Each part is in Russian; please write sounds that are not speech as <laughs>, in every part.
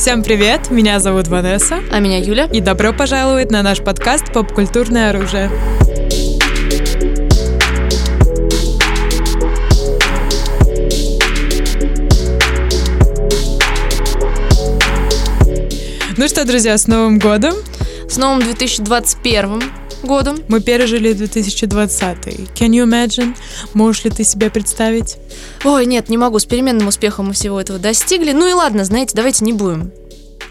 Всем привет, меня зовут Ванесса. А меня Юля. И добро пожаловать на наш подкаст «Попкультурное оружие». Ну что, друзья, с Новым годом! С новым 2021 годом. Мы пережили 2020. Can you imagine? Можешь ли ты себе представить? Ой, нет, не могу. С переменным успехом мы всего этого достигли. Ну и ладно, знаете, давайте не будем.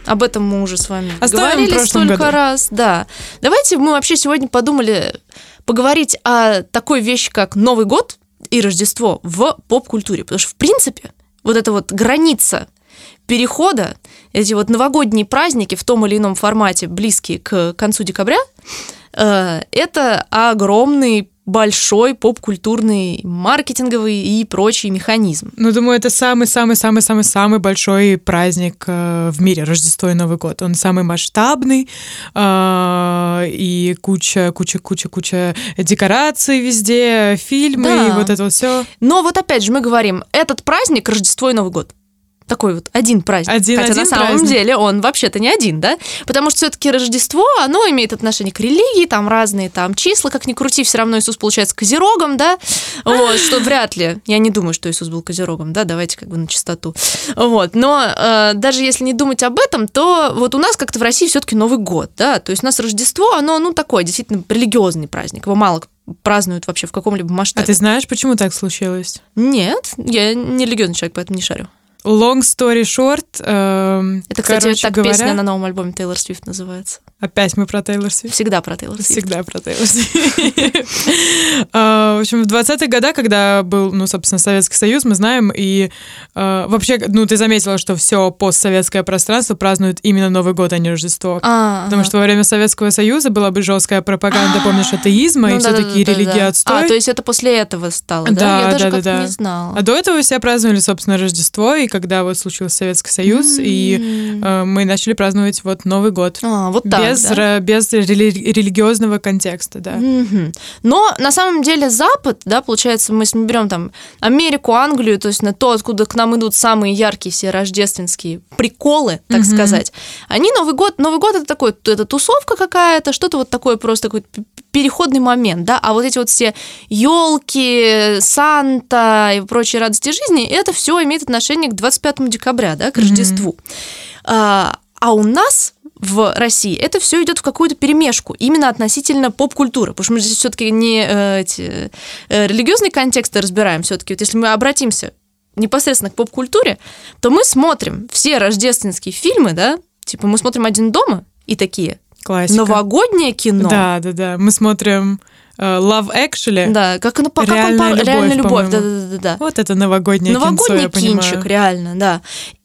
Об этом мы уже с вами Оставим говорили столько году. раз. Да. Давайте мы вообще сегодня подумали поговорить о такой вещи, как Новый год и Рождество в поп-культуре. Потому что, в принципе, вот эта вот граница перехода, эти вот новогодние праздники в том или ином формате, близкие к концу декабря, это огромный большой поп-культурный, маркетинговый и прочий механизм. Ну, думаю, это самый-самый-самый-самый-самый большой праздник э, в мире, Рождество и Новый год. Он самый масштабный, э, и куча, куча, куча, куча декораций везде, фильмы, да. и вот это вот все. Но вот опять же мы говорим, этот праздник Рождество и Новый год такой вот один праздник. Один, Хотя один на самом праздник. деле он вообще-то не один, да? Потому что все-таки Рождество, оно имеет отношение к религии, там разные там числа, как ни крути, все равно Иисус получается козерогом, да? Вот, что вряд ли. Я не думаю, что Иисус был козерогом, да, давайте как бы на чистоту. Вот, но э, даже если не думать об этом, то вот у нас как-то в России все-таки Новый год, да, то есть у нас Рождество, оно, ну, такое, действительно, религиозный праздник, его мало празднуют вообще в каком-либо масштабе. А ты знаешь, почему так случилось? Нет, я не религиозный человек, поэтому не шарю. Long story short. Э, Это, кстати, так говоря, песня на новом альбоме Тейлор Свифт называется. Опять мы про Тейлор Свифт? Всегда про Тейлор Свифт. Всегда про Тейлор Свифт. <laughs> А, в общем, в 20-х годах, когда был, ну, собственно, Советский Союз, мы знаем, и а, вообще, ну, ты заметила, что все постсоветское пространство празднует именно Новый год, а не Рождество. А, Потому что во время Советского Союза была бы жесткая пропаганда, помнишь, атеизма, и Ну все такие религии отстой. А, то есть это после этого стало, да? Я даже как-то не знала. А до этого все праздновали, собственно, Рождество, и когда вот случился Советский Союз, и э, мы начали праздновать вот Новый год. А, вот так, без, да? без рели- религиозного контекста, да. Но на самом деле Запад, да, получается, мы берем там Америку, Англию, то есть на то, откуда к нам идут самые яркие все рождественские приколы, так Мгм. сказать. Они Новый год, Новый год это такой, это тусовка какая-то, что-то вот такое просто п- переходный момент, да, а вот эти вот все елки, Санта и прочие радости жизни, это все имеет отношение к 25 декабря, да, к. Рождеству. А, а у нас в России это все идет в какую-то перемешку именно относительно поп-культуры, потому что мы здесь все-таки не э, эти, э, религиозные контексты разбираем, все-таки вот если мы обратимся непосредственно к поп-культуре, то мы смотрим все рождественские фильмы, да, типа мы смотрим «Один дома» и такие Классика. новогоднее кино. Да, да, да. Мы смотрим э, Love Actually. Да, как оно по как он Реальная любовь, реальная любовь, да, да, да, да. Вот это новогоднее кинцо, Новогодний я понимаю. кинчик, реально, да.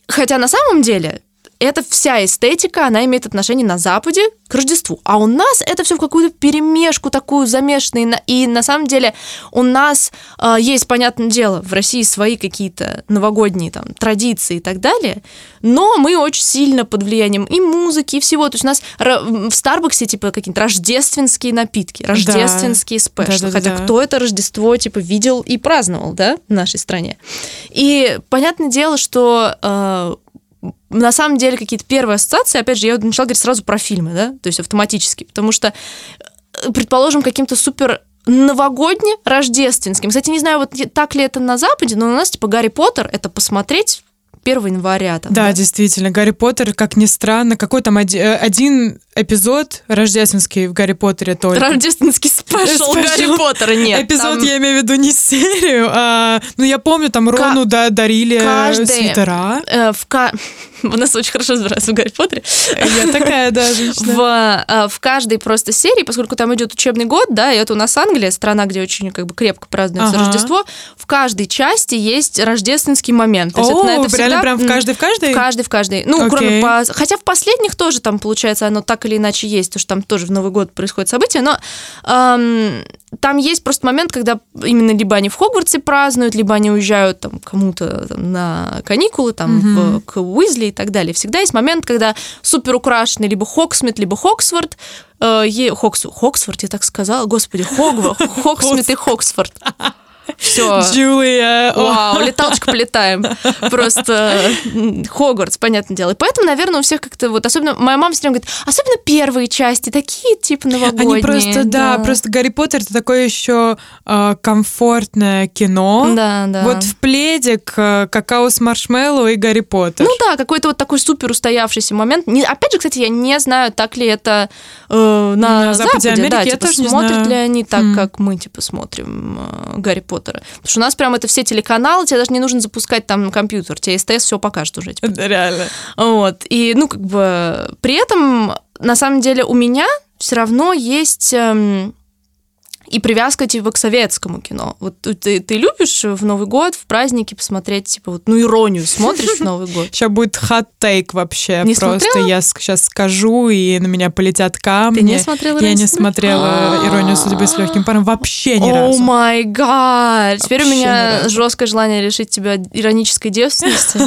Хотя на самом деле это вся эстетика, она имеет отношение на Западе к Рождеству. А у нас это все в какую-то перемешку такую замешанную. И на- самом деле у нас э, есть, понятное дело, в России свои какие-то новогодние там традиции и так далее, но мы очень сильно под влиянием и музыки, и всего. То есть у нас в Старбаксе типа какие-то рождественские напитки, рождественские спешлы. Да-да-да. Хотя кто это Рождество типа видел и праздновал, да, в нашей стране. И понятное дело, что э, на самом деле какие-то первые ассоциации, опять же, я начала говорить сразу про фильмы, да, то есть автоматически, потому что, э, предположим, каким-то супер новогодне рождественским. Кстати, не знаю, вот так ли это на Западе, но у нас типа Гарри Поттер это посмотреть 1 января. Там, Да, действительно, Гарри Поттер, как ни странно, какой там э, один эпизод рождественский в Гарри Поттере только. Рождественский спешл. Гарри Поттера нет. Эпизод, там я имею в виду не серию, а, ну, я помню, там Рону да, дарили э, каждый- свитера. э, в ка... <laughs> У нас очень хорошо разбирается в Гарри Поттере. Я такая, да, <laughs> в, э, в каждой просто серии, поскольку там идет учебный год, да, и это у нас Англия, страна, где очень как бы крепко празднуется Ага. Рождество, в каждой части есть рождественский момент. То есть О, это, на это реально всегда, прям в каждой, в каждой? в каждой, в каждой. Ну, Окей. кроме по... Хотя в последних тоже там, получается, оно так или иначе есть, потому что там тоже в Новый год происходит событие, но эм, там есть просто момент, когда именно либо они в Хогвартсе празднуют, либо они уезжают там кому-то там, на каникулы, там, Мгм. в- к Уизли и так далее. Всегда есть момент, когда супер украшенный либо Хогсмид, либо Хоксфорд, э, Хокс, Хоксфорд, я так сказала, господи, Хогва, <laughs> Хогсмид и Хоксфорд. Все. Джулия. Вау, леталочку полетаем. Просто Хогвартс, понятное дело. И поэтому, наверное, у всех как-то вот, особенно, моя мама все время говорит, особенно первые части, такие типа новогодние. Они просто, да, просто Гарри Поттер это такое еще э, комфортное кино. Да, да. Вот в пледик, э, какао с маршмеллоу и Гарри Поттер. Ну да, какой-то вот такой супер устоявшийся момент. Не, опять же, кстати, я не знаю, так ли это э, на, На Западе Америки да, типа, смотрят знаю. ли они так, М. как мы, типа, смотрим э, Гарри Поттера. Потому что у нас прям это все телеканалы, тебе даже не нужно запускать там компьютер, тебе СТС все покажет уже. Это реально. Вот. И, ну, как бы, при этом, на самом деле, у меня все равно есть эм, и привязка, типа, к советскому кино. Вот ты, ты любишь в Новый год, в праздники посмотреть, типа, вот, ну, иронию смотришь в Новый год? Сейчас будет хот-тейк вообще. Не Просто смотрела? я сейчас скажу, и на меня полетят камни. Ты не смотрела Я «Иронию не судьбы»? смотрела «Иронию судьбы» с легким паром вообще ни О разу. май гад! Теперь у меня жесткое желание лишить тебя иронической девственности.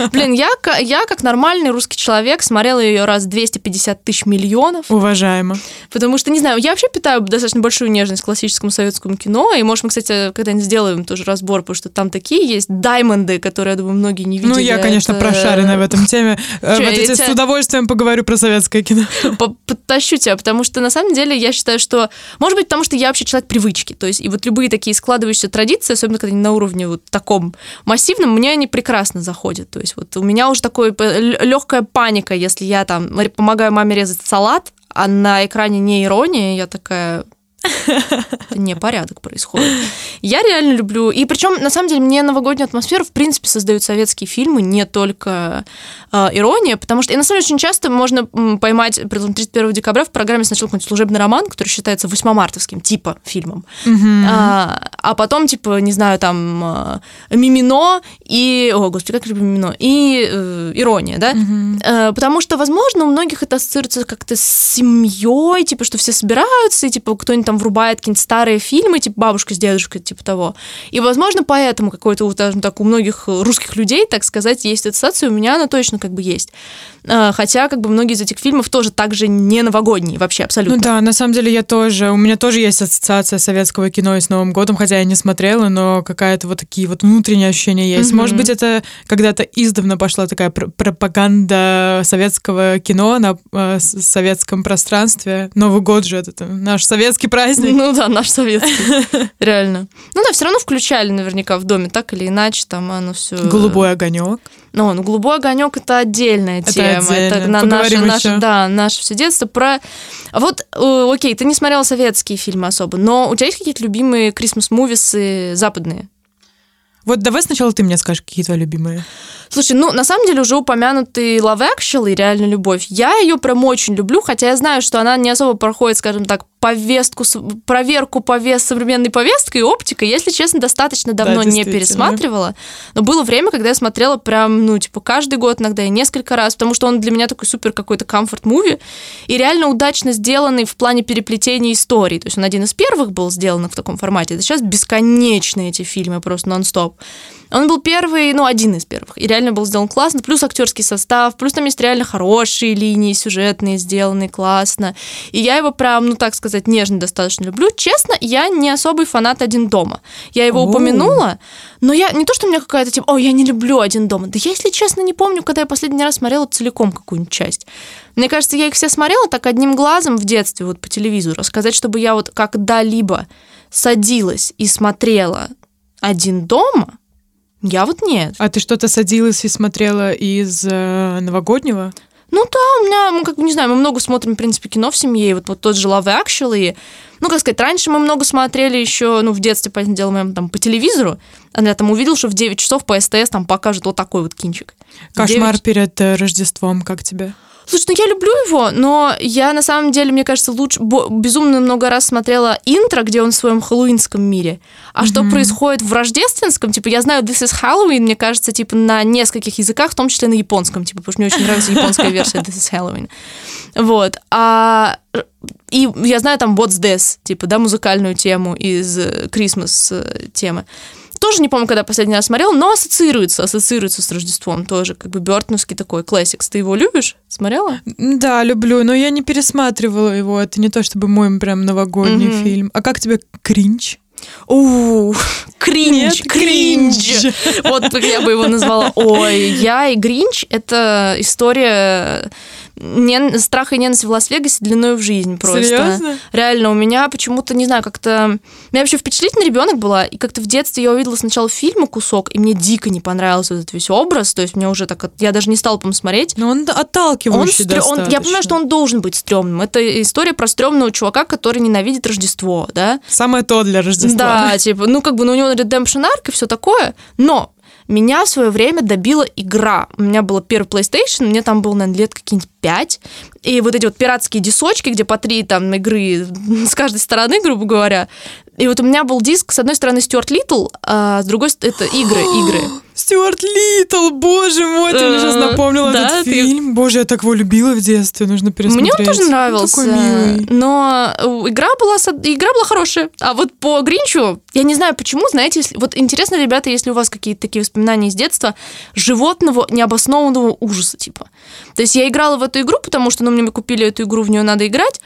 <laughs> Блин, я, я как нормальный русский человек смотрела ее раз 250 тысяч миллионов. Уважаемо. Потому что, не знаю, я вообще питаю достаточно большую нежность к классическому советскому кино, и, может, мы, кстати, когда-нибудь сделаем тоже разбор, потому что там такие есть даймонды, которые, я думаю, многие не видели. Ну, я, конечно, Это- прошаренная в этом теме. <laughs> Э, Вот я с удовольствием поговорю про советское кино. <laughs> по- подтащу тебя, потому что на самом деле я считаю, что, может быть, потому что я вообще человек привычки, то есть и вот любые такие складывающиеся традиции, особенно когда они на уровне вот таком массивном, мне они прекрасно заходят, то есть вот у меня уже такой легкая паника, если я там помогаю маме резать салат, а на экране не ирония, я такая непорядок происходит. Я реально люблю. И причем, на самом деле, мне новогоднюю атмосферу, в принципе, создают советские фильмы, не только э, ирония, потому что, и на самом деле, очень часто можно поймать, предположим, 31 декабря в программе сначала какой-нибудь служебный роман, который считается 8-мартовским, типа, фильмом. А, а потом, типа, не знаю, там, э, Мимино и... О, господи, как люблю Мимино. И э, ирония, да? Э, Потому что, возможно, у многих это ассоциируется как-то с семьей, типа, что все собираются, и, типа, кто-нибудь там врубает какие-нибудь старые фильмы, типа, бабушка с дедушкой, типа того. И, возможно, поэтому какой-то, вот, скажем так, у многих русских людей, так сказать, есть ассоциация, у меня она точно как бы есть. Э, Хотя, как бы, многие из этих фильмов тоже также не новогодние вообще, абсолютно. Ну да, на самом деле я тоже, у меня тоже есть ассоциация советского кино и с Новым годом, хотя я не смотрела, но какая-то вот такие вот внутренние ощущения есть. Мгм. Может быть, это когда-то издавна пошла такая пр- пропаганда советского кино на э, советском пространстве. Новый год же это там наш советский праздник. Ну да, наш советский. <laughs> Реально. Ну да, все равно включали наверняка в доме, так или иначе, там оно все. Голубой огонек. Ну, ну, голубой огонек это отдельная Это тема. отдельно. Это на- наше, наше, да, наше все детство. Про. Вот, э, окей, ты не смотрела советские фильмы особо, но у тебя есть какие-то любимые Christmas-мувисы западные? Вот давай сначала ты мне скажешь, какие твои любимые. Слушай, ну, на самом деле, уже упомянутый Love Actually, реально любовь, я ее прям очень люблю, хотя я знаю, что она не особо проходит, скажем так, повестку, проверку повест, современной повесткой и оптикой. Если честно, достаточно давно не действительно. пересматривала. Но было время, когда я смотрела прям, ну, типа, каждый год, иногда и несколько раз, потому что он для меня такой супер какой-то комфорт-муви и реально удачно сделанный в плане переплетения историй. То есть он один из первых был сделан в таком формате. Это сейчас бесконечные эти фильмы, просто нон-стоп. Он был первый, ну, один из первых. И реально был сделан классно. Плюс актерский состав, плюс там есть реально хорошие линии сюжетные, сделанные классно. И я его прям, ну, так сказать, нежно достаточно люблю. Честно, я не особый фанат «Один дома». Я его О. упомянула, но я не то, что у меня какая-то типа, о, я не люблю «Один дома». Да я, если честно, не помню, когда я последний раз смотрела целиком какую-нибудь часть. Мне кажется, я их все смотрела так одним глазом в детстве, вот по телевизору. Сказать, чтобы я вот когда-либо садилась и смотрела «Один дома», я вот нет. А ты что-то садилась и смотрела из э, новогоднего? Ну да, у меня, мы как бы, не знаю, мы много смотрим, в принципе, кино в семье, и вот, вот тот же Love Actually. Ну, как сказать, раньше мы много смотрели еще, ну, в детстве, понятное дело, мы там по телевизору, а я там увидел, что в 9 часов по СТС там покажут вот такой вот кинчик. Кошмар 9 перед э, Рождеством, как тебе? Слушай, ну я люблю его, но я на самом деле, мне кажется, лучше безумно много раз смотрела интро, где он в своем хэллоуинском мире. А что происходит в рождественском, типа, я знаю This is Halloween, мне кажется, типа, на нескольких языках, в том числе на японском, типа, потому что мне очень нравится японская версия This is Halloween. Вот. А и я знаю там What's This, типа, да, музыкальную тему из э, Christmas э, темы. Тоже не помню, когда последний раз смотрел, но ассоциируется, ассоциируется с Рождеством тоже, как бы Бёртоновский такой классикс. Ты его любишь? Смотрела? Да, люблю, но я не пересматривала его. Это не то чтобы мой прям новогодний Мгм. фильм. А как тебе кринч? У, кринж, Нет, кринж. кринж. Вот как я бы его назвала. Ой, я и Гринч — это история нен- страха и ненависти в Лас-Вегасе длиной в жизнь просто. Серьезно? Реально, у меня почему-то, не знаю, как-то... Я вообще впечатлительный ребенок была, и как-то в детстве я увидела сначала фильма кусок, и мне дико не понравился этот весь образ, то есть мне уже так... Я даже не стала, по смотреть. Но он Он отталкивающий стрё- он- я понимаю, что он должен быть стрёмным. Это история про стрёмного чувака, который ненавидит Рождество, да? Самое то для Рождества. Да, типа, ну как бы, ну у него Redemption Arc и все такое, но меня в свое время добила игра. У меня был первый PlayStation, мне там было, наверное, лет какие-нибудь 5. И вот эти вот пиратские дисочки, где по три там игры <laughs> с каждой стороны, грубо говоря. И вот у меня был диск, с одной стороны, Стюарт Литл, а с другой это игры, <gasps> игры. Стюарт Литл, боже мой, ты мне сейчас Э, напомнила да, этот фильм. Боже, я так его любила в детстве, нужно пересмотреть. Мне он тоже нравился, Такой милый. но э, игра была, игра была хорошая. А вот по Гринчу, я не знаю почему, знаете, если- вот интересно, ребята, если у вас какие-то такие воспоминания из детства, животного необоснованного ужаса, типа. То есть я играла в эту игру, потому что, ну, мне купили эту игру, в нее надо играть,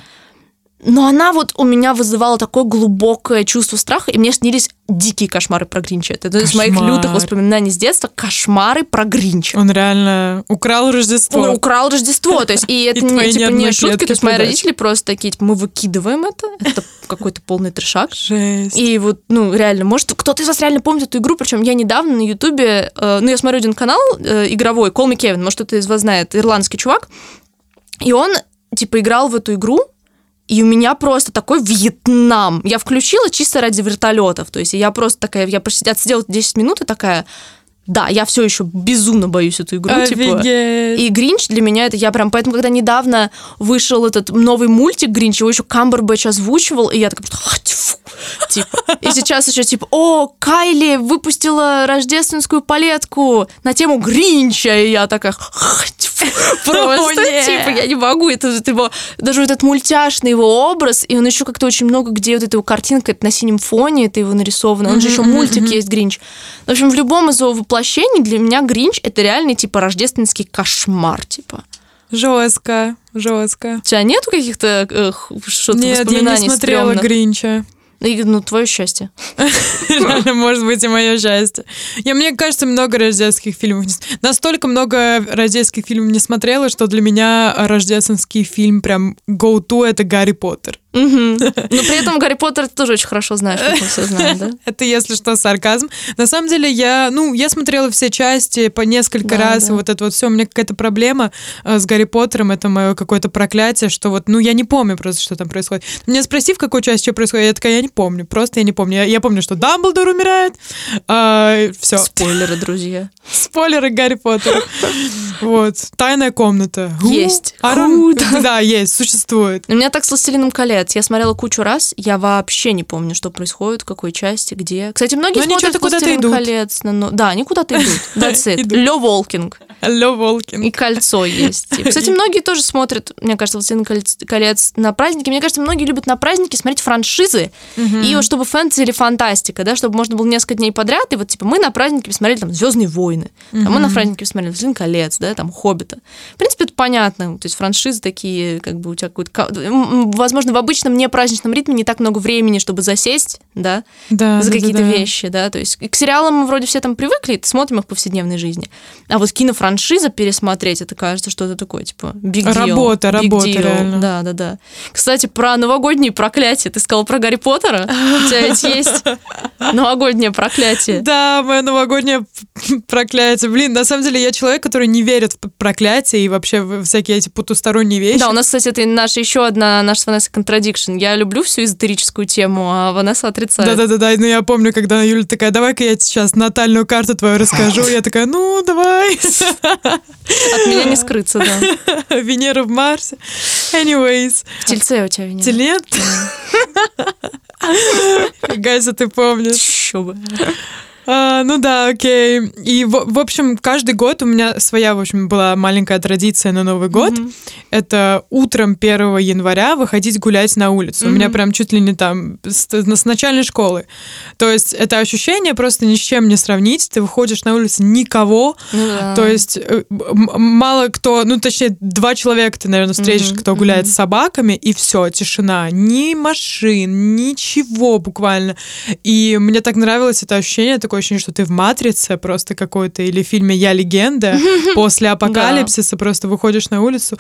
но она вот у меня вызывала такое глубокое чувство страха, и мне снились дикие кошмары про Гринча. Это одно из моих Кошмар. лютых воспоминаний с детства. Кошмары про Гринча. Он реально украл Рождество. Он украл Рождество, то есть, и это <laughs> не, типа, не шутки, то есть мои родители просто такие, типа, мы выкидываем это, это <laughs> какой-то полный трешак. Жесть. И вот, ну, реально, может, кто-то из вас реально помнит эту игру, причем я недавно на Ютубе, э, ну, я смотрю один канал э, игровой, Call Me Kevin, может, кто-то из вас знает, ирландский чувак, и он, типа, играл в эту игру, и у меня просто такой Вьетнам. Я включила чисто ради вертолетов. То есть я просто такая, я отсидела 10 минут и такая, да, я все еще безумно боюсь эту игру. Типа, и Гринч для меня это я прям... Поэтому, когда недавно вышел этот новый мультик Гринч, его еще Камбербэтч озвучивал, и я такая. Типа. И сейчас еще типа, о, Кайли выпустила рождественскую палетку на тему Гринча, и я такая... <laughs> Просто, типа, я не могу. Это его, даже этот мультяшный его образ, и он еще как-то очень много, где вот эта его картинка это на синем фоне, это его нарисовано. Он же еще мультик есть Гринч. В общем, в любом из его воплощений для меня Гринч это реальный, типа, рождественский кошмар, типа. Жестко, жестко. У тебя нету каких-то э, что-то Нет, я не смотрела стрёмных? Гринча. И, Ну, твое счастье. Реально, может быть, и мое счастье. Я, мне кажется, много рождественских фильмов. Настолько много рождественских фильмов не смотрела, что для меня рождественский фильм прям go-to — это Гарри Поттер. <laughs> Но при этом Гарри Поттер ты тоже очень хорошо знаешь, как мы все знаем, да? <laughs> Это, если что, сарказм. На самом деле, я, ну, я смотрела все части по несколько Да, раз, да. и вот это вот все. У меня какая-то проблема э, с Гарри Поттером, это мое какое-то проклятие, что вот, ну, я не помню просто, что там происходит. Меня спроси, в какой части что происходит, я такая, я не помню, просто я не помню. Я, я помню, что Дамблдор умирает, все. Спойлеры, друзья. Спойлеры Гарри Поттера. Вот. Тайная комната. Есть. Don't- <laughs> Да, есть, существует. У меня так с «Властелином колец». Я смотрела кучу раз, я вообще не помню, что происходит, в какой части, где. Кстати, многие Но смотрят «Властелин идут. колец». но- Да, они куда-то идут. <laughs> That's it. Лё Волкинг. Алло, Волкин. И кольцо есть. <laughs> Кстати, многие тоже смотрят, мне кажется, «Властелин колец» на праздники. Мне кажется, многие любят на праздники смотреть франшизы. И вот чтобы фэнтези или фантастика, да, чтобы можно было несколько дней подряд. И вот, типа, мы на празднике посмотрели там «Звездные войны», а мы на празднике посмотрели «Властелин колец», да, там «Хоббита». В принципе, это понятно. То есть франшизы такие, как бы у тебя какой-то... Возможно, в обычном непраздничном ритме не так много времени, чтобы засесть, да, Да, за да, да, какие-то да. вещи, да, то есть к сериалам мы вроде все там привыкли, смотрим их в повседневной жизни, а вот кинофраншиза пересмотреть, это кажется что-то такое, типа, big deal. Работа, big работа, deal. реально. Да, да, да. Кстати, про новогодние проклятия, ты сказала про Гарри Поттера? У тебя ведь есть новогоднее проклятие. Да, мое новогоднее проклятие. Блин, на самом деле я человек, который не верит в проклятие и вообще в всякие эти потусторонние вещи. Да, у нас, кстати, это наша еще одна наша с Ванессой contradiction. Я люблю всю эзотерическую тему, а Ванесса отрицает. Да-да-да, ну я помню, когда Юля такая, давай-ка я тебе сейчас натальную карту твою расскажу. Я такая, ну, давай. От меня не скрыться, да. Венера в Марсе. Anyways. В тельце у тебя Венера. Телет? Гайса, ты помнишь. Еще бы. А, ну да, окей. И, в, в общем, каждый год у меня своя, в общем, была маленькая традиция на Новый год. Мгм. Это утром 1 января выходить гулять на улицу. У меня прям чуть ли не там с, с начальной школы. То есть это ощущение просто ни с чем не сравнить. Ты выходишь на улицу, никого. Да. То есть э, мало кто, ну точнее, два человека ты, наверное, встретишь, Мгм, кто гуляет мгм. с собаками, и все, тишина. Ни машин, ничего буквально. И мне так нравилось это ощущение, такое ощущение, что ты в «Матрице» просто какой-то, или в фильме «Я легенда», <laughs> после апокалипсиса просто выходишь на улицу.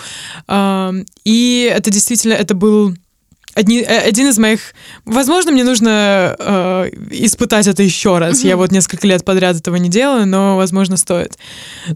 И это действительно, это был одни- э, один из моих... Возможно, мне нужно э, испытать это еще раз. Я вот несколько лет подряд этого не делаю, но, возможно, стоит.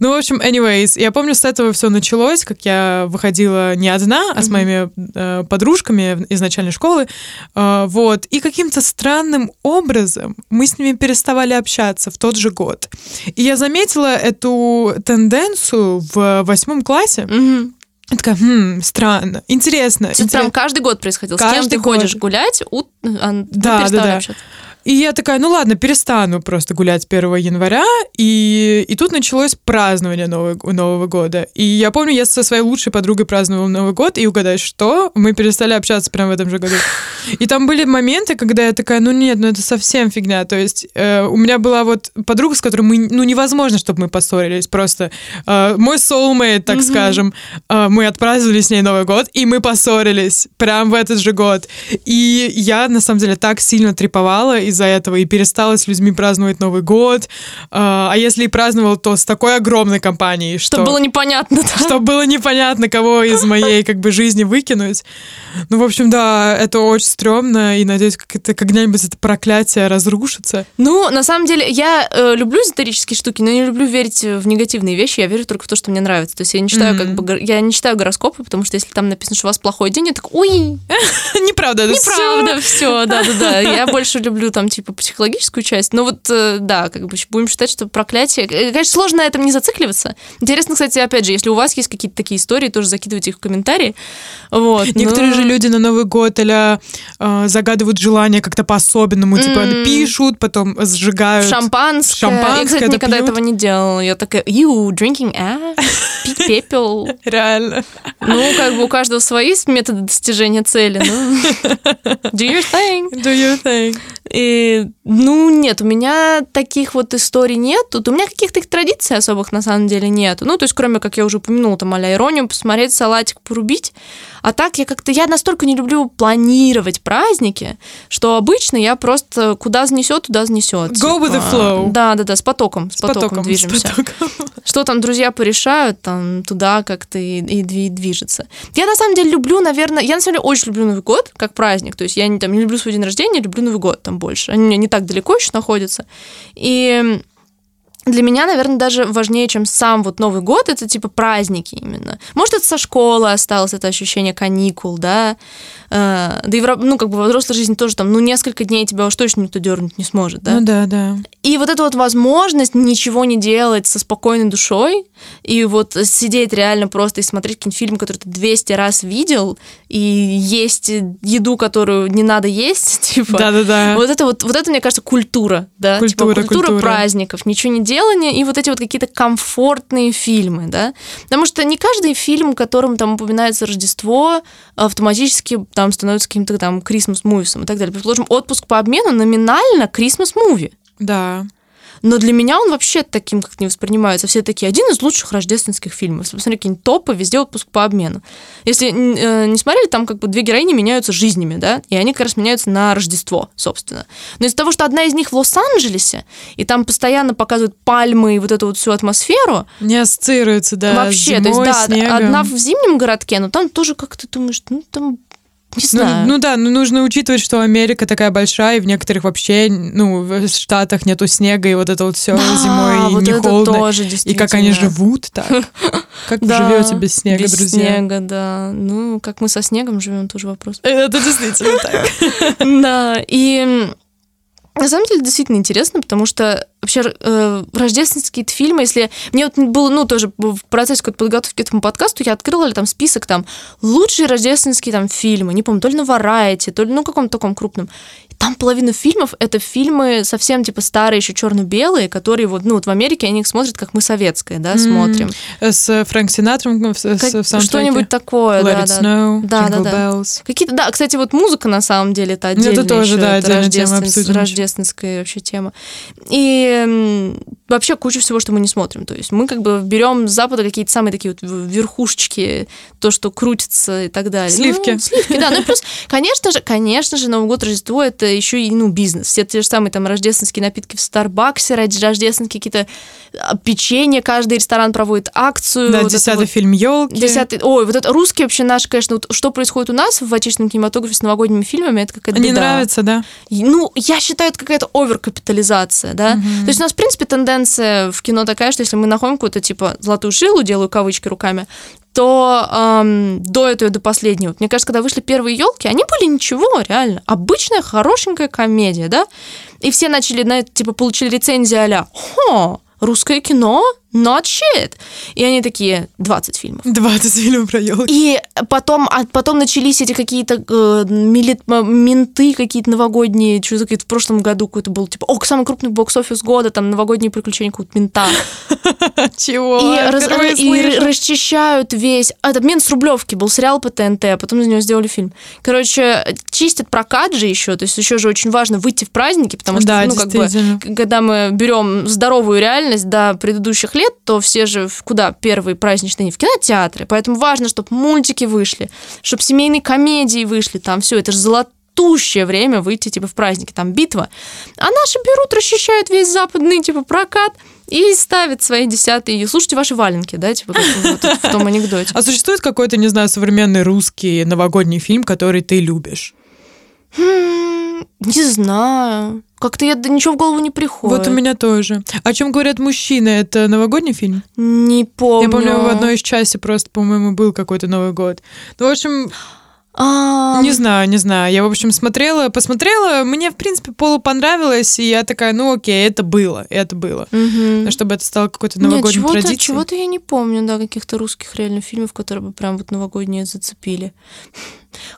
Ну, в общем, anyways, я помню, с этого все началось, как я выходила не одна, а с Мгм. моими э, подружками из начальной школы. Э, вот. И каким-то странным образом мы с ними переставали общаться в тот же год. И я заметила эту тенденцию в восьмом классе. Мгм. Я такая, хм, странно, интересно. Это интерес- прям каждый год происходило. С кем Каждый ты ходишь год. гулять, у... Да, да, перестали да. общаться. И я такая, ну ладно, перестану просто гулять 1 января. И, и тут началось празднование Нового, Нового года. И я помню, я со своей лучшей подругой праздновала Новый год, и угадай, что? Мы перестали общаться прямо в этом же году. И там были моменты, когда я такая, ну нет, ну это совсем фигня. То есть э, у меня была вот подруга, с которой мы, ну невозможно, чтобы мы поссорились. Просто э, мой soulmate, так Мгм. скажем, э, мы отпраздновали с ней Новый год, и мы поссорились прям в этот же год. И я, на самом деле, так сильно треповала из-за этого и перестала с людьми праздновать Новый год. А а если и праздновала, то с такой огромной компанией, что... Чтобы было непонятно. да. Чтобы было непонятно, кого из моей как бы жизни выкинуть. Ну, в общем, да, это очень стрёмно, и надеюсь, как это когда-нибудь это проклятие разрушится. Ну, на самом деле, я э, люблю эзотерические штуки, но не люблю верить в негативные вещи. Я верю только в то, что мне нравится. То есть я не читаю, Мгм. как бы, я не читаю гороскопы, потому что если там написано, что у вас плохой день, я так, ой, <laughs> Неправда, это неправда, все, да-да-да. Я больше люблю там, типа, психологическую часть. Но вот, э, да, как бы будем считать, что проклятие... э, Конечно, сложно на этом не зацикливаться. Интересно, кстати, опять же, если у вас есть какие-то такие истории, тоже закидывайте их в комментарии. Вот. Некоторые но- же люди на Новый год или загадывают желание как-то по-особенному, типа М. пишут, потом сжигают. Шампанское. Шампанское Я, кстати, это никогда пьют. этого не делала. Я такая, you drinking ass? Пить пепел. <laughs> Реально. Ну, как бы у каждого свои методы достижения цели. Ну, <laughs> do your thing. Do you think? И, ну, нет, у меня таких вот историй нет. Тут у меня каких-то традиций особых на самом деле нет. Ну, то есть, кроме, как я уже упомянула, там, а иронию, посмотреть, салатик порубить. А так я как-то, я настолько не люблю планировать праздники, что обычно я просто куда занесет, туда занесет. Go with the flow. Да, да, да, с потоком, с, С потоком, потоком, с движемся. потоком. Что там друзья порешают, там туда как-то и, и дви- движется. Я на самом деле люблю, наверное, я на самом деле очень люблю Новый год как праздник. То есть я не, там, не люблю свой день рождения, люблю Новый год там больше. Они у не так далеко еще находятся. И для меня, наверное, даже важнее, чем сам вот Новый год, это типа праздники именно. Может, это со школы осталось это ощущение каникул, да, Э, да и ну, как бы во взрослой жизни тоже там, ну, несколько дней тебя уж точно никто дернуть не сможет, да. Ну да, да. И вот эта вот возможность ничего не делать со спокойной душой, и вот сидеть реально просто и смотреть какие-нибудь фильмы, которые ты 200 раз видел, и есть еду, которую не надо есть, <laughs> типа. Да-да-да. Вот это вот, вот это, мне кажется, культура, да, Культура, типа, культура, культура. праздников, ничего не делания и вот эти вот какие-то комфортные фильмы, да, потому что не каждый фильм, которым там упоминается Рождество, автоматически там становится каким-то там Christmas мувисом и так далее. Предположим, отпуск по обмену номинально Christmas муви. Да. Но для меня он вообще таким как не воспринимается. Все такие, один из лучших рождественских фильмов. Посмотри, какие-нибудь топы, везде отпуск по обмену. Если э, не смотрели, там как бы две героини меняются жизнями, да, и они как раз меняются на Рождество, собственно. Но из-за того, что одна из них в Лос-Анджелесе, и там постоянно показывают пальмы и вот эту вот всю атмосферу, Не ассоциируется, да, вообще, с то есть, зимой, да, снегом. одна в зимнем городке, но там тоже как ты думаешь, ну там, не Ну, знаю. ну да, ну нужно учитывать, что Америка такая большая, и в некоторых вообще, ну, в Штатах нету снега, и вот это вот все Да, зимой вот не это холодно. тоже И как они живут так. <laughs> Как вы Да, живете без снега, без друзья? снега, да. Ну, как мы со снегом живем, тоже вопрос. Это действительно так. <laughs> Да, и на самом деле действительно интересно, потому что вообще э, рождественские фильмы, если... Мне вот было, ну, тоже в процессе какой-то подготовки к этому подкасту я открыла там список там лучшие рождественские там фильмы, не помню, то ли на Variety, то ли, ну, каком-то таком крупном там половина фильмов это фильмы совсем типа старые, еще черно-белые, которые вот, ну, вот в Америке они их смотрят, как мы советское, да, смотрим. С Фрэнк Синатром в, как, Что-нибудь такое, Let да, it snow, да, да, да. Какие-то, да, кстати, вот музыка на самом деле это отдельная Это тоже, еще, да, это рождествен... тема рождественская вообще тема. И вообще куча всего, что мы не смотрим. То есть мы как бы берем с Запада какие-то самые такие вот верхушечки, то, что крутится и так далее. Сливки. Ну, сливки, да. Ну и плюс, <laughs> конечно же, конечно же, Новый год, Рождество — это еще и, ну, бизнес. Все те же самые там рождественские напитки в Старбаксе, рождественские какие-то а, печенье, каждый ресторан проводит акцию. Да, вот десятый вот, фильм елки. Десятый. Ой, вот это русский вообще наш, конечно, вот что происходит у нас в отечественном кинематографе с новогодними фильмами, это какая-то Не нравится, да? Ну, я считаю, это какая-то оверкапитализация, да. Угу. То есть у нас, в принципе, тенденция в кино такая, что если мы находим какую-то, типа, золотую жилу, делаю кавычки руками, то эм, до этого, до последнего. Мне кажется, когда вышли первые елки, они были ничего, реально. Обычная, хорошенькая комедия, да? И все начали на типа, получили рецензии а «Хо, русское кино? Not shit. И они такие, 20 фильмов. 20 фильмов про елки. И потом, а потом начались эти какие-то э, милит, менты какие-то новогодние, что-то в прошлом году какой-то был, типа, о, самый крупный бокс-офис года, там, новогодние приключения какого-то мента. <laughs> Чего? И, расчищают весь... Это «Мент с Рублевки» был сериал по ТНТ, а потом из него сделали фильм. Короче, чистят прокат же еще, то есть еще же очень важно выйти в праздники, потому что, ну, как бы, когда мы берем здоровую реальность до предыдущих лет, то все же куда первые праздничные дни? В кинотеатры. Поэтому важно, чтобы мультики вышли, чтобы семейные комедии вышли, там все, это же золотущее время выйти типа в праздники, там битва. А наши берут, расчищают весь западный типа прокат, и ставят свои десятые. Слушайте ваши валенки, да, типа вот, в том анекдоте. А существует какой-то, не знаю, современный русский новогодний фильм, который ты любишь? Не знаю. Как-то я ничего в голову не приходит. Вот у меня тоже. О чем говорят мужчины? Это новогодний фильм? Не помню. Я помню, в одной из части просто, по-моему, был какой-то Новый год. Ну, в общем, а... Не знаю, не знаю. Я, в общем, смотрела, посмотрела, мне, в принципе, полу понравилось, и я такая, ну окей, это было, это было. Угу. Чтобы это стало какой-то новогодней Нет, чего-то, традицией. Чего-то я не помню, да, каких-то русских реально фильмов, которые бы прям вот новогодние зацепили.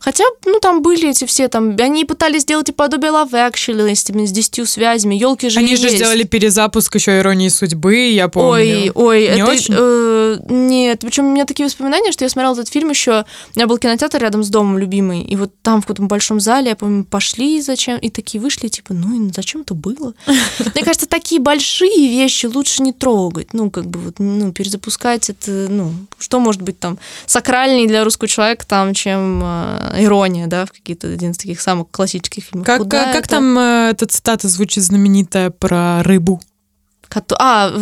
Хотя, ну, там были эти все, там, они пытались сделать и подобие Love Actually с, с десятью связями, елки же Они же есть. сделали перезапуск еще «Иронии судьбы», я помню. Ой, ой, не это... Очень? Э, нет, причем у меня такие воспоминания, что я смотрела этот фильм еще, у меня был кинотеатр рядом с домом любимый, и вот там в каком-то большом зале, я помню, пошли зачем, и такие вышли, типа, ну, и зачем это было? <laughs> Мне кажется, такие большие вещи лучше не трогать, ну, как бы вот, ну, перезапускать это, ну, что может быть там сакральней для русского человека там, чем э, ирония, да, в какие-то один из таких самых классических фильмов. Как, Куда как, как там э, эта цитата звучит знаменитая про рыбу? А,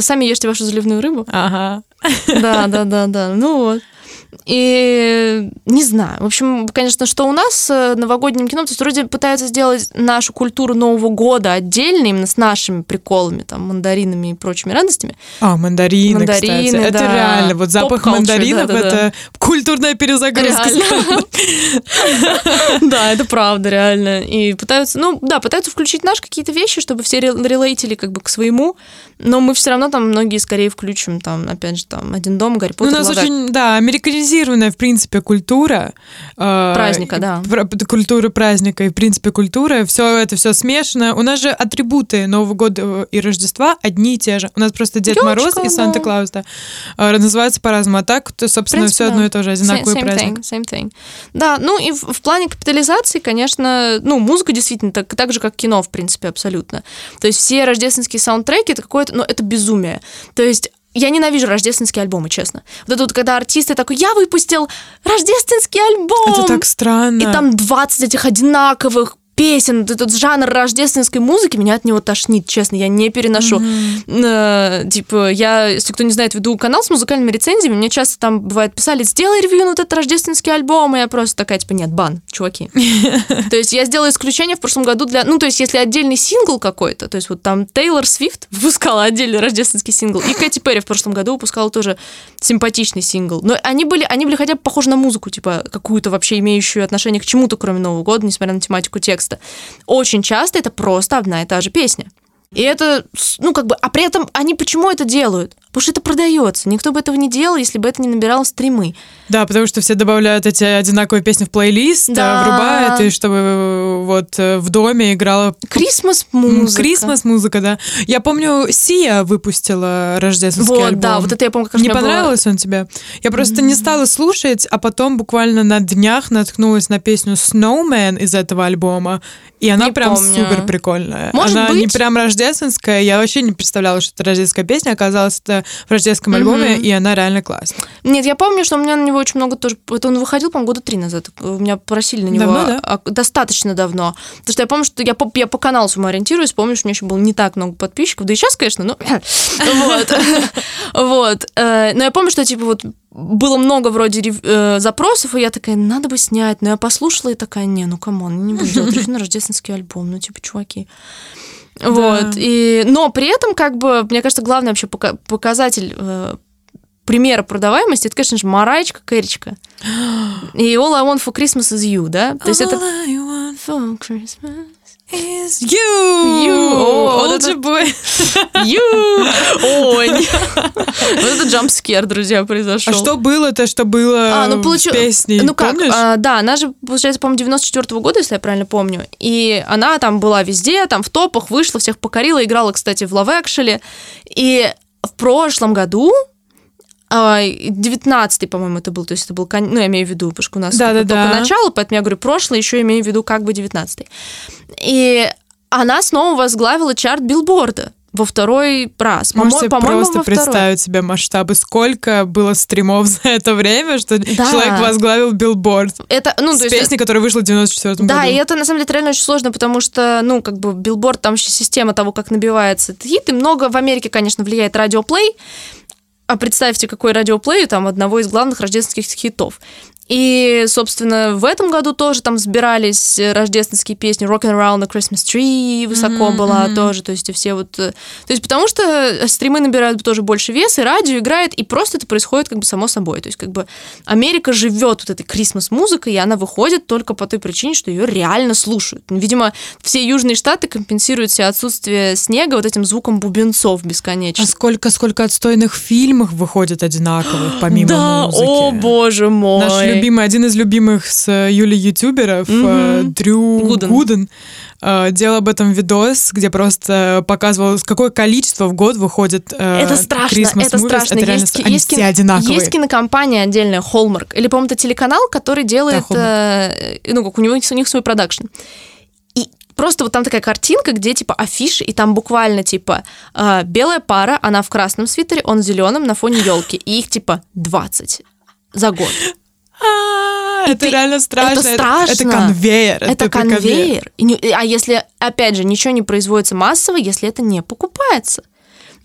сами ешьте вашу заливную рыбу? Ага. Да, да, да, да. Ну вот. И не знаю. В общем, конечно, что у нас с э, новогодним кино, то есть вроде пытаются сделать нашу культуру Нового года отдельно, именно с нашими приколами, там, мандаринами и прочими радостями. А, мандарины, мандарины кстати. Да. Это реально. Вот запах мандаринов да, да, это да. культурная перезагрузка. Да, это правда, реально. И пытаются, ну, да, пытаются включить наши какие-то вещи, чтобы все релейтили как бы к своему, но мы все равно там многие скорее включим, там, опять же, там, «Один дом», «Гарри Поттер», У нас очень, да, американизированная, в принципе, культура. Э, праздника, да. Культура праздника и, в принципе, культура. Все это все смешано. У нас же атрибуты Нового года и Рождества одни и те же. У нас просто Дед Ёлочка, Мороз и Санта-Клаус, да. Э, называются по-разному. А так, то, собственно, принципе, все да. одно и то же, одинаковый same, праздник. Thing, same thing. Да, ну и в, в плане капитализации, конечно, ну, музыка действительно так, так же, как кино, в принципе, абсолютно. То есть все рождественские саундтреки — это какое-то, ну, это безумие. То есть я ненавижу рождественские альбомы, честно. Вот это вот, когда артисты такой, я выпустил рождественский альбом. Это так странно. И там 20 этих одинаковых песен, этот жанр рождественской музыки, меня от него тошнит, честно, я не переношу. Mm-hmm. Э, типа, я, если кто не знает, веду канал с музыкальными рецензиями, мне часто там бывает писали, сделай ревью на этот рождественский альбом, и я просто такая, типа, нет, бан, чуваки. <laughs> То есть я сделала исключение в прошлом году для, ну, то есть если отдельный сингл какой-то, то есть вот там Тейлор Свифт <laughs> выпускала отдельный рождественский сингл, и Кэти Перри в прошлом году выпускала тоже симпатичный сингл. Но они были, они были хотя бы похожи на музыку, типа, какую-то вообще имеющую отношение к чему-то, кроме Нового года, несмотря на тематику текста текста. Очень часто это просто одна и та же песня. И это, ну, как бы, а при этом они почему это делают? Потому что это продается. Никто бы этого не делал, если бы это не набирало стримы. Да, потому что все добавляют эти одинаковые песни в плейлист, Да. э, врубают, и чтобы э, вот э, в доме играла Крисмас музыка. Крисмас музыка, да. Я помню, Сия выпустила рождественский Вот, альбом. да, вот это я помню, как Не меня было- он тебе? Я просто не стала слушать, а потом буквально на днях наткнулась на песню Snowman из этого альбома, и она Не прям помню. супер прикольная. Может она не быть. прям рождественская, я вообще не представляла, что это рождественская песня, оказалось, это в рождественском Мгм. альбоме, и она реально классная. Нет, я помню, что у меня на него очень много тоже... Это он выходил, по-моему, года три назад. Меня просили на него... Давно, да? Достаточно давно. Потому что я помню, что я по, я по каналу своему ориентируюсь, помню, что у меня еще было не так много подписчиков. Да и сейчас, конечно, но... <laughs> Вот. <laughs> Вот. Э, Но я помню, что, типа, вот было много вроде рев- э, запросов, и я такая, надо бы снять. Но я послушала и такая, не, ну come on, не буду делать решено рождественский альбом, ну типа, чуваки. Вот. И, но при этом, как бы, мне кажется, главный вообще пока- показатель э, примера продаваемости, это, конечно же, Марайчка Кэричка. <gasps> И All I Want for Christmas is You, да? То есть это... All I want For Christmas is you. You. О, вот Old это- boy. <laughs> You! Ой! <laughs> Вот это джампскер, друзья, произошел. А что было-то, что было А, ну, в получил- песне, Ну как, помнишь? а, да, она же, получается, по-моему, 94 года, если я правильно помню. И она там была везде, там в топах, вышла, всех покорила, играла, кстати, в Actually. И в прошлом году, 19-й, по-моему, это был, то есть это был, ну, я имею в виду, потому что у нас Да-да-да. только начало, поэтому я говорю прошлое, еще имею в виду как бы 19-й. И она снова возглавила чарт билборда во второй раз. Помо- Можете по-моему, просто во второй. представить себе масштабы, сколько было стримов <laughs> за это время, что Да. человек возглавил билборд Это, ну, с то есть, песней, которая вышла в 94 Да, году. и это на самом деле реально очень сложно, потому что, ну, как бы билборд, там еще система того, как набивается этот хит, и много в Америке, конечно, влияет radio play. А представьте, какой радиоплей там одного из главных рождественских хитов. И, собственно, в этом году тоже там сбирались э, рождественские песни Rockin' Around the Christmas Tree высоко была тоже, то есть все вот... э, То есть потому что э, стримы набирают тоже больше вес, и радио играет, и просто это происходит как бы само собой. То есть как бы Америка живет вот этой Крисмас-музыкой, и она выходит только по той причине, что ее реально слушают. Видимо, все южные штаты компенсируют себе отсутствие снега вот этим звуком бубенцов А бесконечно. сколько, сколько отстойных фильмов выходит одинаковых, <gasps> помимо да, музыки. о боже мой. Любимый, один из любимых с э, Юлей ютуберов, э, Дрю Гуден. Гуден, э, делал об этом видос, где просто показывал, какое количество в год выходит э, Это страшно, Christmas это movies. страшно. Это реально есть, Они есть, все одинаковые. есть кинокомпания отдельная, Hallmark, или, по-моему, это телеканал, который делает, Да, э, ну, как у него у них свой продакшн. И просто вот там такая картинка, где типа афиши, и там буквально типа э, белая пара, она в красном свитере, он в зеленом на фоне елки, и их типа 20 за год. А, Это ты- реально страшно. это страшно. Это конвейер. Это, такой конвейер. Не- А если, опять же, ничего не производится массово, если это не покупается?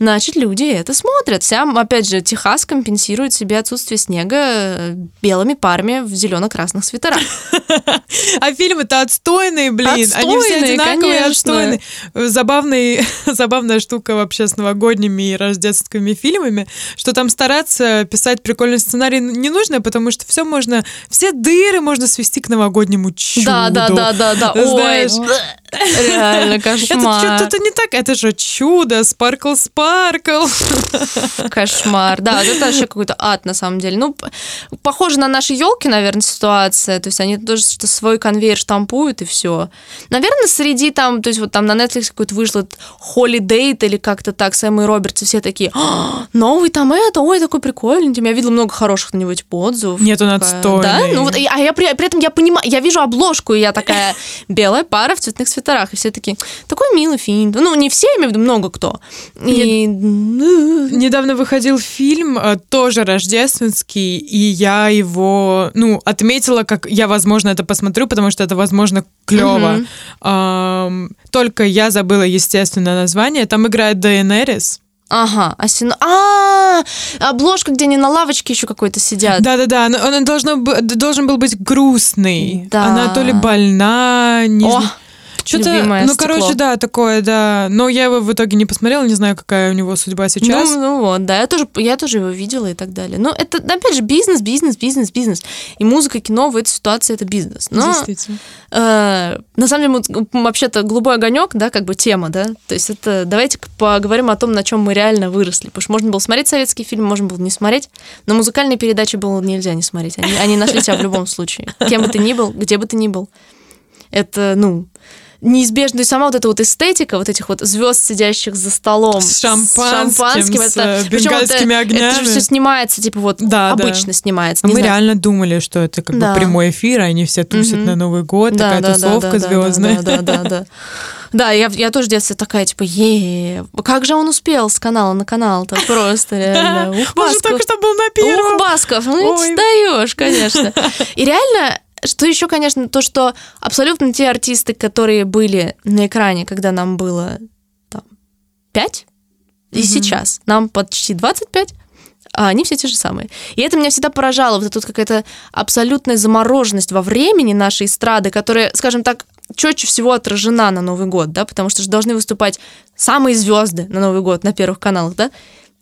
Значит, люди это смотрят. Вся, опять же, Техас компенсирует себе отсутствие снега э, белыми парами в зелено-красных свитерах. <laughs> А фильмы-то отстойные, блин. Они все одинаковые, отстойные. Забавный, <laughs> забавная штука вообще с новогодними и рождественскими фильмами, что там стараться писать прикольный сценарий не нужно, потому что все можно, все дыры можно свести к новогоднему чуду. Да, да, да, да, да. Ой, Реально Это кошмар. что-то не так, это же чудо, спаркл спаркл. Кошмар. Да, это вообще какой-то ад на самом деле. Ну, похоже на наши елки, наверное, ситуация. То есть они тоже что свой конвейер штампуют и все. Наверное, среди там, то есть вот там на Netflix какой-то вышел этот Holiday или как-то так, с Эммой Робертс, и все такие, «А, новый там это, ой, такой прикольный. Я видела много хороших на него типа отзывов. Нет, он отстойный. Да? Ну вот, и- а я при, при этом я понимаю, я вижу обложку, и я такая, белая пара в цветных свитерах, и все такие, такой милый фильм. Ну, не все, я имею в виду, много кто. И... Недавно выходил фильм, э, тоже рождественский, и я его, ну, отметила, как я, возможно, это посмотрю, потому что это, возможно, клево. Мгм. только я забыла, естественно, название. Там играет Дейенерис. Ага, осино... А, обложка, где они на лавочке еще какой-то сидят. Да-да-да, он, он должно бы- должен был быть грустный. Да. Она то ли больна, не О. Что-то, ну, стекло. короче, да, такое, да. Но я его в итоге не посмотрела, не знаю, какая у него судьба сейчас. Ну, ну вот, да, я тоже, я тоже его видела и так далее. Но это, опять же, бизнес, бизнес, бизнес, бизнес. И музыка, кино в этой ситуации это бизнес. Но Действительно. э, на самом деле, вообще-то голубой огонек, да, как бы тема, да. То есть это давайте поговорим о том, на чем мы реально выросли. Потому что можно было смотреть советский фильм, можно было не смотреть, но музыкальные передачи было нельзя не смотреть. Они, они нашли тебя в любом случае. Кем бы ты ни был, где бы ты ни был. Это, ну, неизбежно. И сама вот эта вот эстетика, вот этих вот звезд, сидящих за столом С шампанским, с, э, причем это, бенгальскими это же огнями. все снимается, типа вот Да, да. обычно снимается. А не мы знаю. реально думали, что это как Да. бы прямой эфир, а они все тусят Мгм. на Новый год, Да, такая да, да, тусовка да, да, звездная. Да, да, да, да. Да, я, я тоже в детстве такая, типа, е как же он успел с канала на канал-то, просто реально. Ух, <laughs> Он же Басков. только что был на Ух, первом. Басков, ну ты даешь, конечно. <laughs> И реально, что еще, конечно, то, что абсолютно те артисты, которые были на экране, когда нам было там 5, и Мгм. сейчас нам почти 25, а они все те же самые. И это меня всегда поражало, вот эта вот какая-то абсолютная замороженность во времени нашей эстрады, которая, скажем так, четче всего отражена на Новый год, да, потому что же должны выступать самые звезды на Новый год на первых каналах, да,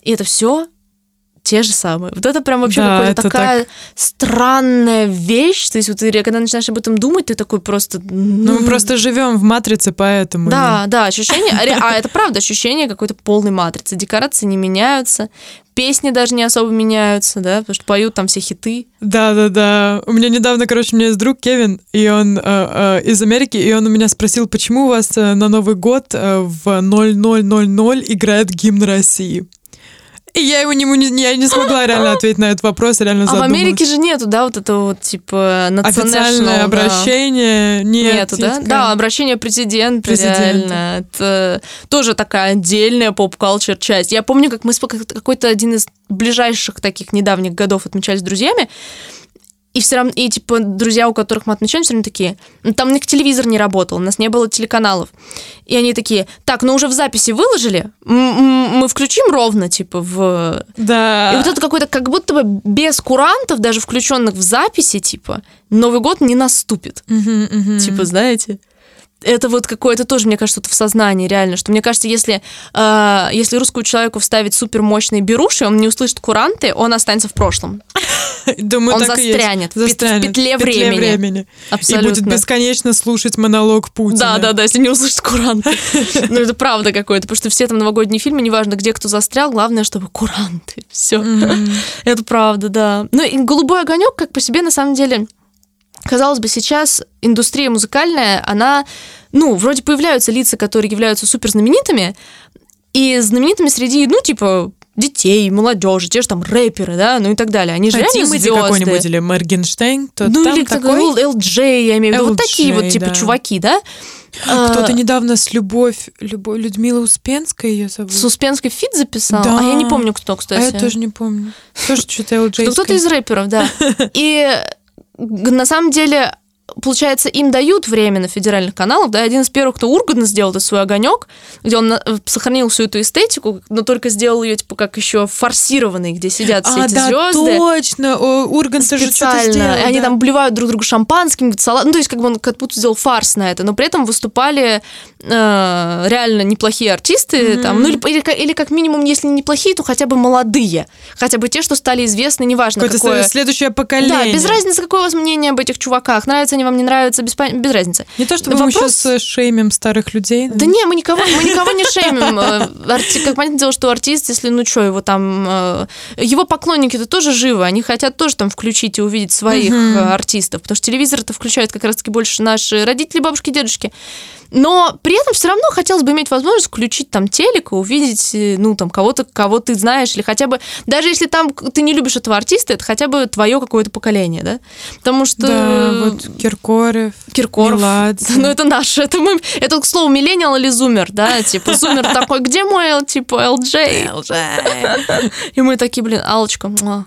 и это все те же самые. Вот это прям вообще Да, какая-то такая странная вещь. То есть вот ты, когда начинаешь об этом думать, ты такой просто... Ну, мы просто живем в матрице, поэтому. Да, да, ощущение, а а это правда, ощущение какой-то полной матрицы. Декорации не меняются, песни даже не особо меняются, да, потому что поют там все хиты. Да, да, да. У меня недавно, короче, у меня есть друг Кевин, и он э, э, из Америки, и он у меня спросил, почему у вас э, на Новый год э, в 0000 играет гимн России. И я его не, я не смогла реально <gasps> ответить на этот вопрос, реально А в задумалась. Америке же нету, да, вот этого вот типа Официальное national, да. обращение нет. Нету, да? Да, обращение Президента. реально. Это тоже такая отдельная поп-калчер часть. Я помню, как мы с как- какой-то один из ближайших таких недавних годов отмечали с друзьями, и все равно, и типа друзья, у которых мы отмечали, все равно такие, «Ну, там у них телевизор не работал, у нас не было телеканалов. И они такие, так, ну уже в записи выложили, мы включим ровно, типа, в... Да. И вот это какой-то, как будто бы без курантов, даже включенных в записи, типа, Новый год не наступит. Мгм, мгм. Типа, знаете? Это вот какое-то тоже, мне кажется, в сознании реально, что мне кажется, если, э, если русскому человеку вставить супер мощные беруши, он не услышит куранты, он останется в прошлом. <laughs> Думаю, он так и есть. застрянет в пет- в Застрянет петле времени. И Абсолютно. будет бесконечно слушать монолог Путина. Да, да, да, если не услышит куранты. Ну, это правда какое-то, потому что все там новогодние фильмы, неважно, где кто застрял, главное, чтобы куранты. Все. <laughs> Это правда, да. Ну и голубой огонек, как по себе, на самом деле, казалось бы, сейчас индустрия музыкальная, она, ну, вроде появляются лица, которые являются супер знаменитыми, и знаменитыми среди, ну, типа, детей, молодежи, те же там рэперы, да, ну и так далее. Они же А реально звезды. какой-нибудь или Моргенштерн, то ну, там или такой... Элджей, я имею в виду, вот такие вот, Элджей, типа, да. чуваки, да? Кто-то А, недавно с Любовь, Любовь Людмила Успенская ее зовут. С Успенской feat записал, Да. а я не помню, кто, а кстати. я тоже не помню. Тоже что-то LJ. Кто-то из рэперов, да. <laughs> И на самом деле, получается, им дают время на федеральных каналах, да, один из первых, кто Ургант сделал этот свой огонек, где он на- сохранил всю эту эстетику, но только сделал ее, типа, как еще форсированный, где сидят все А, эти да, звезды. точно. О, Ургант же что-то сделал. Они да. там обливают друг друга шампанским, салат. Ну, то есть, как бы он как будто сделал фарс на это, но при этом выступали э, реально неплохие артисты, Мгм. там, ну, или, или, или как минимум, если не неплохие, то хотя бы молодые. Хотя бы те, что стали известны, неважно, Какое-то какое. следующее Да, поколение. без разницы, какое у вас мнение об этих чуваках. Нравятся они вам, не нравятся, без, без разницы. Не то, чтобы мы Вопрос- сейчас шеймим старых людей. Да не, мы никого, мы никого не шеймим. Э, арти- Как понятное дело, что артист, если, ну что, его там... э, Его поклонники-то тоже живы, они хотят тоже там включить и увидеть своих э, артистов, потому что телевизор-то включают как раз-таки больше наши родители, бабушки, дедушки. Но при этом все равно хотелось бы иметь возможность включить там телек и увидеть, э, ну, там, кого-то, кого ты знаешь, или хотя бы, даже если там ты не любишь этого артиста, это хотя бы твое какое-то поколение, да? Потому что Да, вот Киркорев, Киркоров, Меладзе. ну это наше, это мы, это к слову миллениал или зумер, да, типа зумер такой, где мой, типа LJ? И мы такие, блин, Алочка. Блин,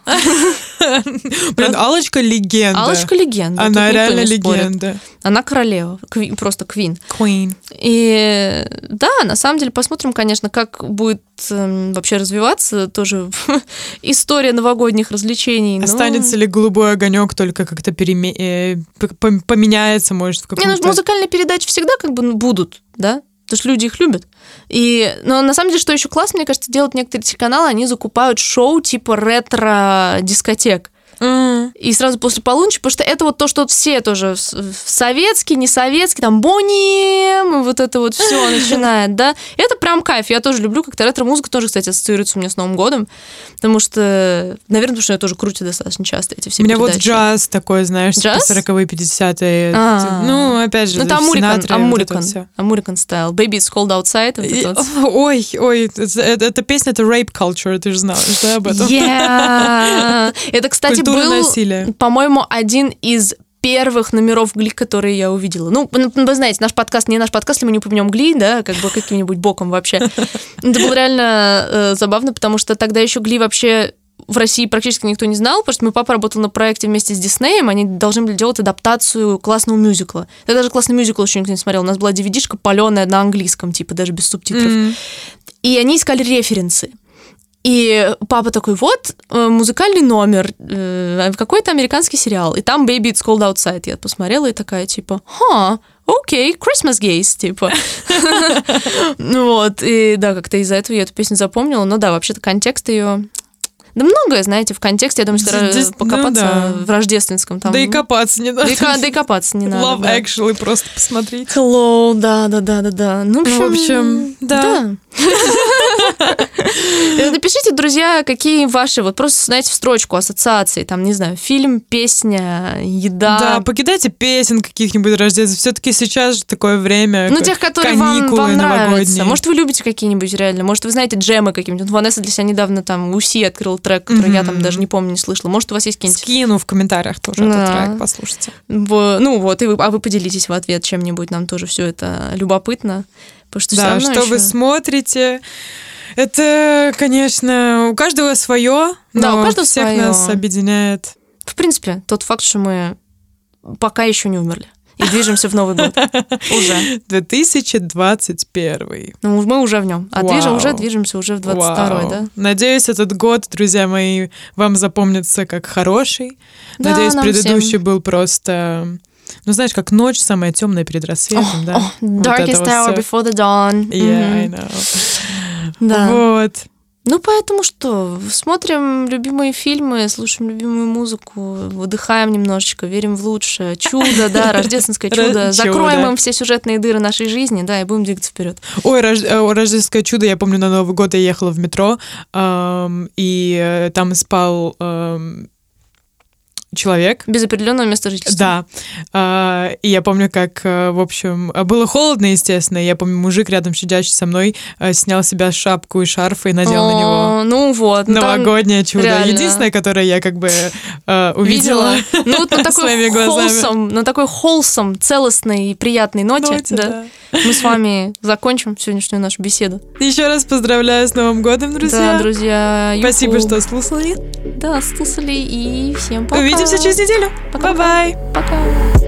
Алочка легенда. Алочка легенда, Она реально легенда. Она королева, кви- просто квин. Queen. И да, на самом деле посмотрим, конечно, как будет эм, вообще развиваться тоже <laughs> история новогодних развлечений. но- Останется ли голубой огонек только как-то переме- э, поменяется, может, в Не, ну, музыкальные передачи всегда как бы ну, будут, да? Потому что люди их любят. И, но на самом деле, что еще классно, мне кажется, делают некоторые телеканалы, они закупают шоу типа ретро-дискотек. И сразу после полуночи, потому что это вот то, что все тоже с- советский, не советский, там Бонни, вот это вот все <laughs> начинает, да. Это прям кайф. Я тоже люблю, как-то ретро-музыка тоже, кстати, ассоциируется у меня с Новым годом, потому что, наверное, потому что я тоже крутю достаточно часто эти все У меня вот джаз такой, знаешь, типа Джаз? 40-е, 50-е. А. Ну, опять же, Ну, это Амурикан, Амурикан, всё. Амурикан стайл. Baby, it's cold outside. <laughs> Ой, ой, эта песня, это rape culture, ты же знаешь, да, об этом? Yeah. <laughs> Это, кстати, был, насилия. по-моему, один из первых номеров Гли, которые я увидела. Ну, ну, вы знаете, наш подкаст не наш подкаст, если мы не упомянем Гли, да, как бы каким-нибудь боком вообще. <laughs> Это было реально э, забавно, потому что тогда еще Гли вообще в России практически никто не знал, потому что мой папа работал на проекте вместе с Диснеем, они должны были делать адаптацию классного мюзикла. Тогда даже классный мюзикл еще никто не смотрел. У нас была DVD-шка паленая на английском, типа, даже без субтитров. М. И они искали референсы. И папа такой, вот э, музыкальный номер, э, какой-то американский сериал, и там Baby It's Cold Outside. Я посмотрела и такая, типа, ха, окей, Christmas Gaze, типа. Ну <laughs> вот, и да, как-то из-за этого я эту песню запомнила. Но да, вообще-то контекст ее... Да многое, знаете, в контексте, я думаю, что Здесь- раз- ну покопаться да. в рождественском там... Да и копаться не надо. Да и да и копаться не надо. Love да. Actually просто посмотреть. Hello, да, да, да, да, да. Ну, в общем, В общем, да. Э, <laughs> Напишите, друзья, какие ваши, вот просто, знаете, в строчку ассоциации, там, не знаю, фильм, песня, еда. Да, покидайте песен каких-нибудь рождественских. Все-таки сейчас же такое время. ну, тех, которые вам, каникулы вам нравятся. Может, вы любите какие-нибудь реально. Может, вы знаете джемы какие-нибудь. Вот Ванесса для себя недавно там Уси открыл трек, который я там даже не помню, не слышала. Может, у вас есть какие-нибудь... Скину в комментариях тоже Да. этот трек, послушайте. в- Ну вот, и вы, а вы поделитесь в ответ чем-нибудь. Нам тоже все это любопытно. Потому что Да, что вы ещё- смотрите. Это, конечно, у каждого свое, Да, но у каждого всех своё. нас объединяет. В принципе, тот факт, что мы пока еще не умерли. И движемся в Новый год. <laughs> Уже. 2021. Ну, мы уже в нем. А движем, Вау. уже движемся уже в 22 Вау. да? Надеюсь, этот год, друзья мои, вам запомнится как хороший. Да, Надеюсь, предыдущий всем. был просто... Ну, знаешь, как ночь самая темная перед рассветом, да? О, Вот darkest вот hour всё. before the dawn. Yeah, I Мгм. know. Да. Вот. Ну, поэтому что? Смотрим любимые фильмы, слушаем любимую музыку, выдыхаем немножечко, верим в лучшее. Чудо, да, <laughs> рождественское чудо. Закроем им все сюжетные дыры нашей жизни, да, и будем двигаться вперед. Ой, э, рождественское чудо, я помню, на Новый год я ехала в метро, и э, там спал человек. Без определенного места жительства. Да. А, и я помню, как, э, в общем, было холодно, естественно. Я помню, мужик рядом сидящий со мной э, снял себя шапку и шарф и надел на него. О, Ну вот. ну, Новогоднее чудо. реально. Единственное, которое я как бы э, увидела. Видела. Ну вот на <laughs> такой холсом, на такой wholesome, целостной и приятной ноте, Ноте, да, мы с вами закончим сегодняшнюю нашу беседу. Еще раз поздравляю с Новым годом, друзья. Да, друзья. Спасибо, юху. что слушали. Да, слушали и всем пока. Увидимся через неделю. Пока. Bye-bye. Пока.